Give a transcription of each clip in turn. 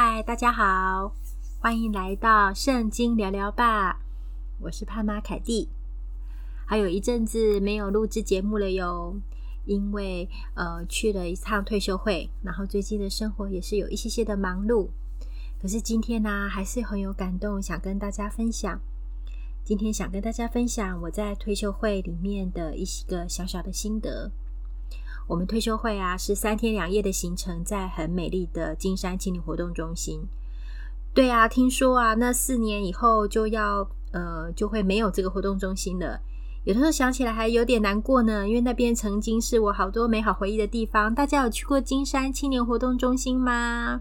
嗨，大家好，欢迎来到圣经聊聊吧。我是潘妈凯蒂，还有一阵子没有录制节目了哟，因为呃去了一趟退休会，然后最近的生活也是有一些些的忙碌。可是今天呢、还是很有感动，想跟大家分享。今天想跟大家分享我在退休会里面的一些个小小的心得。我们退休会啊，是三天两夜的行程，在很美丽的金山青年活动中心。对啊，听说啊，那四年以后就要呃，就会没有这个活动中心了。有的时候想起来还有点难过呢，因为那边曾经是我好多美好回忆的地方。大家有去过金山青年活动中心吗？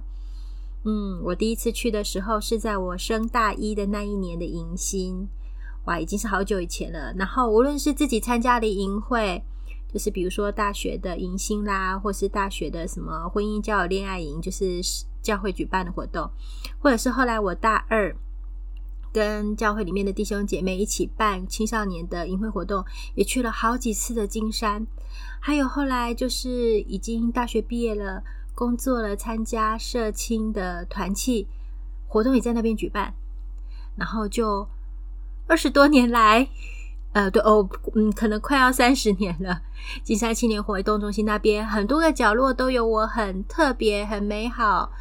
嗯，我第一次去的时候是在我升大一的那一年的迎新，哇，已经是好久以前了。然后无论是自己参加的营会。就是比如说大学的迎新啦，或是大学的什么婚姻、交友、恋爱营，就是教会举办的活动，或者是后来我大二跟教会里面的弟兄姐妹一起办青少年的营会活动，也去了好几次的金山。还有后来就是已经大学毕业了，工作了，参加社青的团契活动也在那边举办，然后就二十多年来。呃，对哦，嗯，可能快要三十年了。金山青年活动中心那边很多个角落都有我很特别、很美好，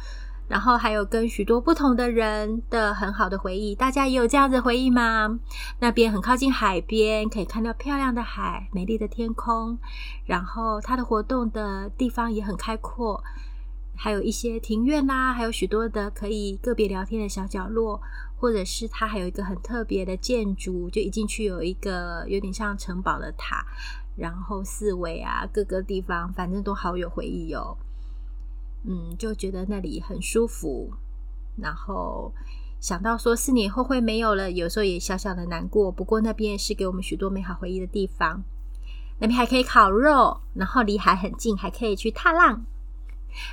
然后还有跟许多不同的人的很好的回忆。大家也有这样子回忆吗？那边很靠近海边，可以看到漂亮的海、美丽的天空，然后它的活动的地方也很开阔，还有一些庭院啦，还有许多的可以个别聊天的小角落。或者是它还有一个很特别的建筑，就一进去有一个有点像城堡的塔，然后四围啊各个地方，反正都好有回忆哦。嗯，就觉得那里很舒服，然后想到说四年以后会没有了，有时候也小小的难过。不过那边是给我们许多美好回忆的地方，那边还可以烤肉，然后离海很近，还可以去踏浪。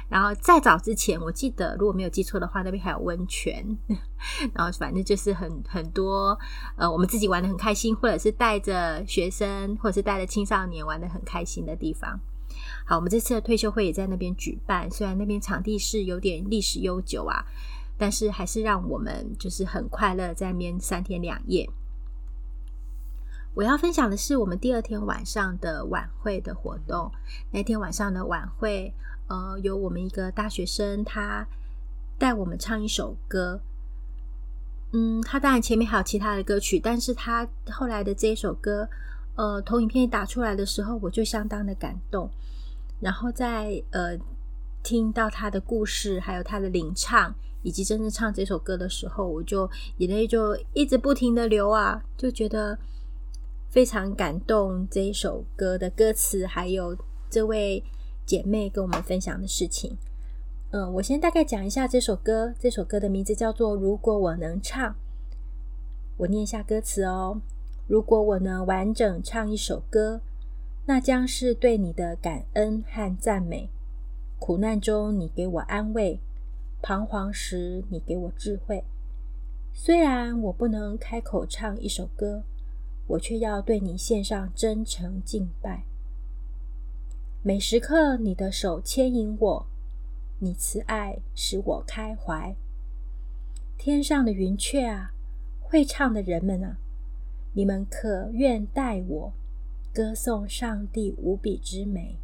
然后再早之前，我记得如果没有记错的话，那边还有温泉。然后反正就是很很多呃，我们自己玩得很开心，或者是带着学生，或者是带着青少年玩得很开心的地方。好，我们这次的退休会也在那边举办，虽然那边场地是有点历史悠久啊，但是还是让我们就是很快乐在那边三天两夜。我要分享的是我们第二天晚上的晚会的活动。那天晚上的晚会。呃，有我们一个大学生，他带我们唱一首歌。嗯，他当然前面还有其他的歌曲，但是他后来的这一首歌，呃，投影片打出来的时候，我就相当的感动。然后在呃听到他的故事，还有他的领唱，以及真正唱这首歌的时候，我就眼泪就一直不停的流啊，就觉得非常感动。这一首歌的歌词，还有这位。姐妹跟我们分享的事情，嗯，我先大概讲一下这首歌。这首歌的名字叫做《如果我能唱》，我念一下歌词哦。如果我能完整唱一首歌，那将是对你的感恩和赞美。苦难中你给我安慰，彷徨时你给我智慧。虽然我不能开口唱一首歌，我却要对你献上真诚敬拜。每时刻，你的手牵引我，你慈爱使我开怀。天上的云雀啊，会唱的人们啊，你们可愿代我歌颂上帝无比之美？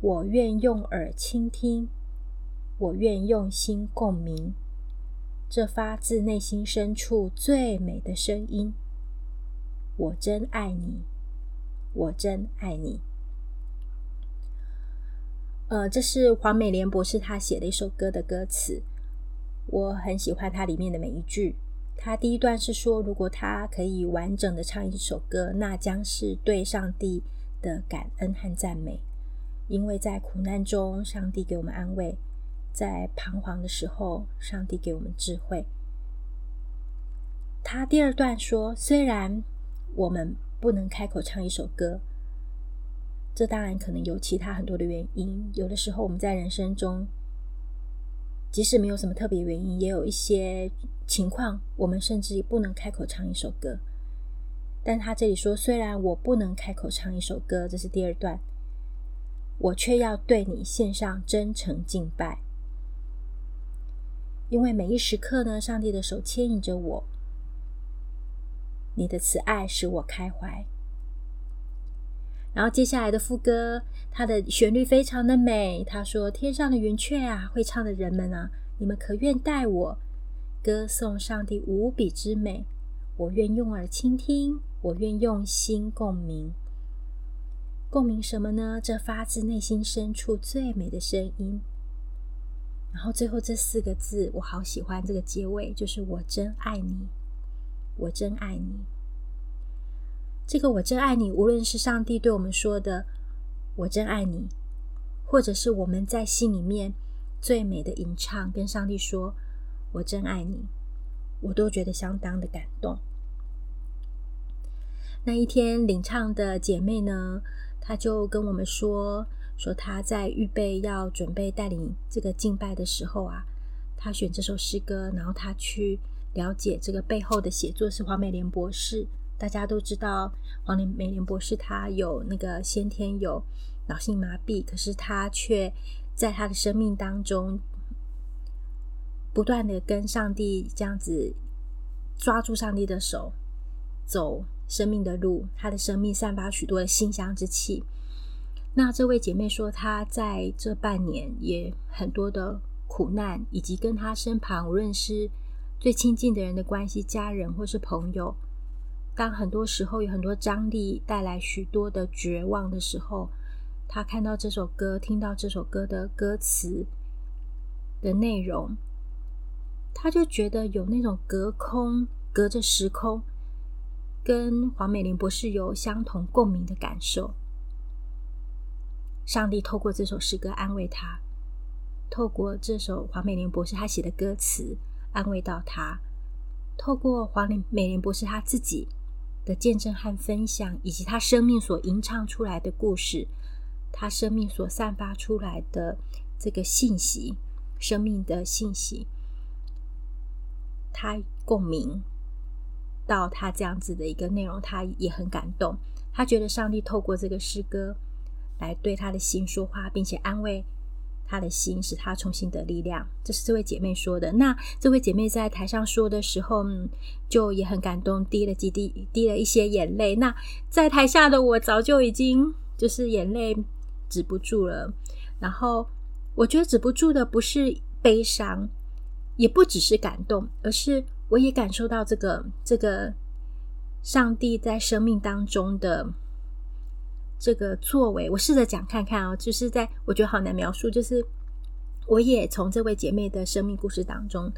我愿用耳倾听，我愿用心共鸣，这发自内心深处最美的声音。我真爱你，我真爱你。呃，这是黄美莲博士他写的一首歌的歌词，我很喜欢它里面的每一句。他第一段是说，如果他可以完整的唱一首歌，那将是对上帝的感恩和赞美，因为在苦难中，上帝给我们安慰；在彷徨的时候，上帝给我们智慧。他第二段说，虽然我们不能开口唱一首歌。这当然可能有其他很多的原因。有的时候我们在人生中，即使没有什么特别原因，也有一些情况，我们甚至不能开口唱一首歌。但他这里说，虽然我不能开口唱一首歌，这是第二段，我却要对你献上真诚敬拜。因为每一时刻呢，上帝的手牵引着我。你的慈爱使我开怀。然后接下来的副歌，它的旋律非常的美。他说：“天上的云雀啊，会唱的人们啊，你们可愿带我歌颂上帝无比之美？我愿用耳倾听，我愿用心共鸣。共鸣什么呢？这发自内心深处最美的声音。然后最后这四个字，我好喜欢这个结尾，就是我真爱你，我真爱你。”这个“我真爱你”，无论是上帝对我们说的“我真爱你”，或者是我们在心里面最美的吟唱，跟上帝说“我真爱你”，我都觉得相当的感动。那一天领唱的姐妹呢，她就跟我们说，说她在预备要准备带领这个敬拜的时候啊，她选这首诗歌，然后她去了解这个背后的写作是黄美莲博士。大家都知道黄美莲博士，他有那个先天有脑性麻痹，可是他却在他的生命当中不断的跟上帝这样子抓住上帝的手，走生命的路。他的生命散发许多的馨香之气。那这位姐妹说，她在这半年也很多的苦难，以及跟她身旁无论是最亲近的人的关系，家人或是朋友。当很多时候有很多张力带来许多的绝望的时候，他看到这首歌，听到这首歌的歌词的内容，他就觉得有那种隔空、隔着时空，跟黄美玲博士有相同共鸣的感受。上帝透过这首诗歌安慰他，透过这首黄美玲博士他写的歌词安慰到他，透过黄美玲博士他自己。的见证和分享，以及他生命所吟唱出来的故事，他生命所散发出来的这个信息，生命的信息，他共鸣到他这样子的一个内容，他也很感动。他觉得上帝透过这个诗歌来对他的心说话，并且安慰。他的心使他重新得力量，这是这位姐妹说的。那这位姐妹在台上说的时候，就也很感动，滴了几滴，滴了一些眼泪。那在台下的我早就已经就是眼泪止不住了。然后我觉得止不住的不是悲伤，也不只是感动，而是我也感受到这个这个上帝在生命当中的。这个作为，我试着讲看看哦，就是在我觉得好难描述，就是我也从这位姐妹的生命故事当中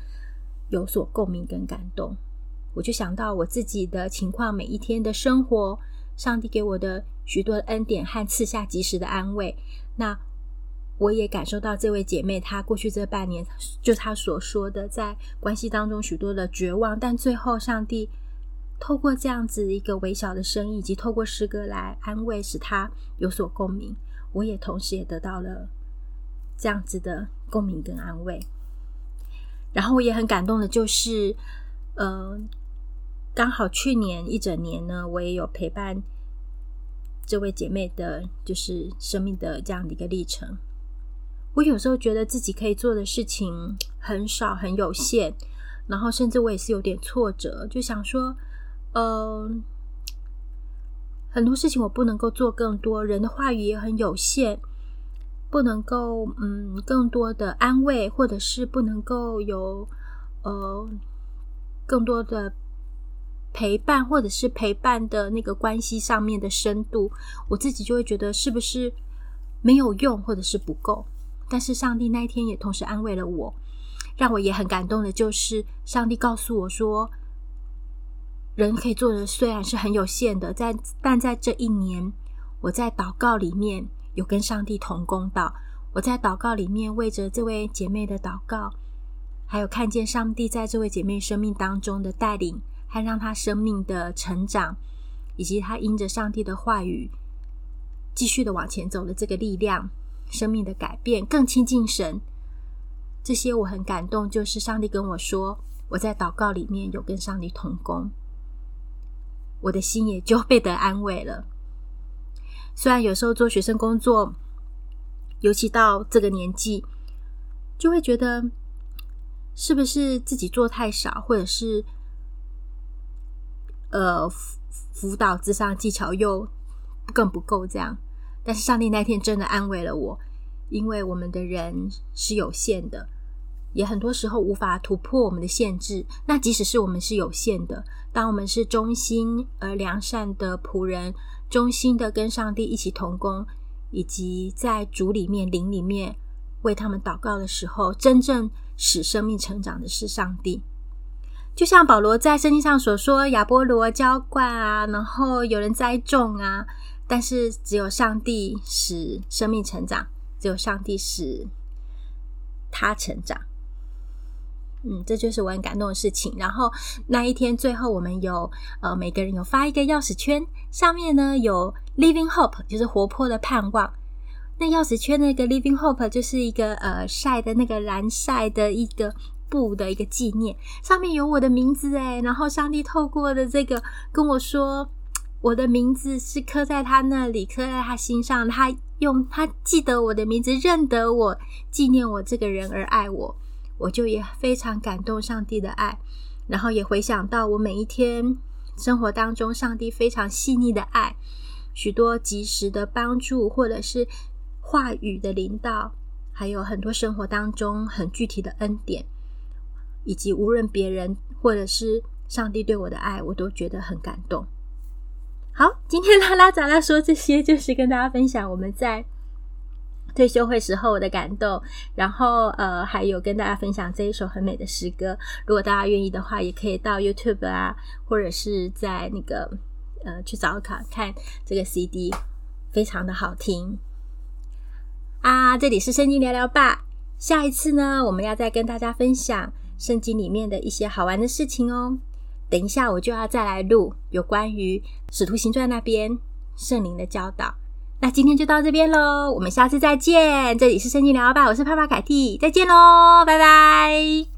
有所共鸣跟感动。我就想到我自己的情况，每一天的生活，上帝给我的许多的恩典和赐下及时的安慰。那我也感受到这位姐妹她过去这半年，就她所说的，在关系当中许多的绝望，但最后上帝。透过这样子一个微小的声音，以及透过诗歌来安慰，使他有所共鸣。我也同时也得到了这样子的共鸣跟安慰。然后我也很感动的，就是，呃，刚好去年一整年呢，我也有陪伴这位姐妹的，就是生命的这样的一个历程。我有时候觉得自己可以做的事情很少，很有限，然后甚至我也是有点挫折，就想说。呃，很多事情我不能够做更多，人的话语也很有限，不能够嗯更多的安慰，或者是不能够有呃更多的陪伴，或者是陪伴的那个关系上面的深度，我自己就会觉得是不是没有用，或者是不够。但是上帝那一天也同时安慰了我，让我也很感动的，就是上帝告诉我说。人可以做的虽然是很有限的，在但在这一年，我在祷告里面有跟上帝同工到，我在祷告里面为着这位姐妹的祷告，还有看见上帝在这位姐妹生命当中的带领，还让她生命的成长，以及她因着上帝的话语继续的往前走的这个力量，生命的改变，更亲近神，这些我很感动。就是上帝跟我说，我在祷告里面有跟上帝同工。我的心也就被得安慰了。虽然有时候做学生工作，尤其到这个年纪，就会觉得是不是自己做太少，或者是呃辅导咨商技巧又更不够这样？但是上帝那天真的安慰了我，因为我们的人是有限的，也很多时候无法突破我们的限制。那即使是我们是有限的，当我们是忠心而良善的仆人，忠心的跟上帝一起同工，以及在主里面、灵里面为他们祷告的时候，真正。使生命成长的是上帝，就像保罗在圣经上所说：“亚波罗浇灌啊，然后有人栽种啊，但是只有上帝使生命成长，只有上帝使他成长。”嗯，这就是我很感动的事情。然后那一天最后，我们有呃每个人有发一个钥匙圈，上面呢有 “Living Hope”，就是活泼的盼望。那钥匙圈那个 Living Hope 就是一个呃晒的那个蓝晒的一个布的一个纪念，上面有我的名字诶，然后上帝透过的这个跟我说，我的名字是刻在他那里，刻在他心上，他用他记得我的名字，认得我，纪念我这个人而爱我，我就也非常感动上帝的爱，然后也回想到我每一天生活当中上帝非常细腻的爱，许多及时的帮助或者是。话语的领导，还有很多生活当中很具体的恩典，以及无论别人或者是上帝对我的爱，我都觉得很感动。好，今天拉拉杂杂说这些，就是跟大家分享我们在退休会时候我的感动，然后呃，还有跟大家分享这一首很美的诗歌。如果大家愿意的话，也可以到 YouTube 啊，或者是在那个呃去找看看这个 CD，非常的好听。啊，这里是圣经聊聊吧。下一次呢，我们要再跟大家分享圣经里面的一些好玩的事情哦。等一下，我就要再来录有关于使徒行传那边圣灵的教导。那今天就到这边喽，我们下次再见。这里是圣经聊聊吧，我是帕帕凯蒂，再见喽，拜拜。